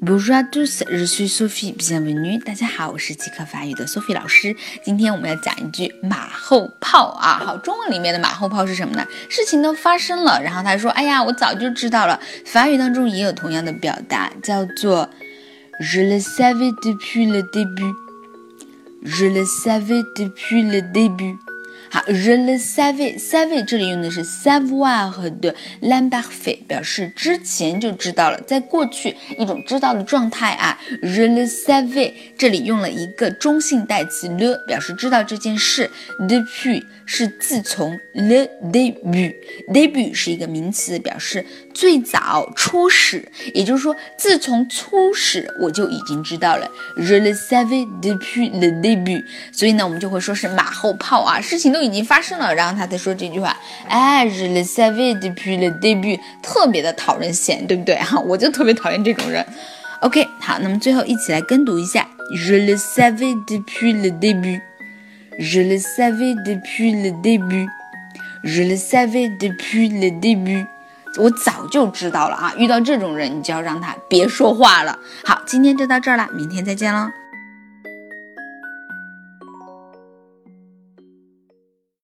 Bonjour à tous, je suis Sophie. Bienvenue. 大家好，我是即刻法语的 Sophie 老师。今天我们要讲一句马后炮啊。好，中文里面的马后炮是什么呢？事情都发生了，然后他说：“哎呀，我早就知道了。”法语当中也有同样的表达，叫做 Je le savais depuis le début. Je le savais depuis le début. 好，re le savee，save 这里用的是 savoir 的 l'imparfait，表示之前就知道了，在过去一种知道的状态啊。，re le savee 这里用了一个中性代词 le，表示知道这件事。depuis 是自从 le début，début 是一个名词，表示最早、初始。也就是说，自从初始我就已经知道了。je le savais depuis le début，所以呢，我们就会说是马后炮啊，事情都。已经发生了，然后他才说这句话。哎，je le savais depuis le début，特别的讨人嫌，对不对？哈，我就特别讨厌这种人。OK，好，那么最后一起来跟读一下：je le savais depuis le début，je le savais depuis le début，je le savais depuis le début。我早就知道了啊！遇到这种人，你就要让他别说话了。好，今天就到这儿了，明天再见喽。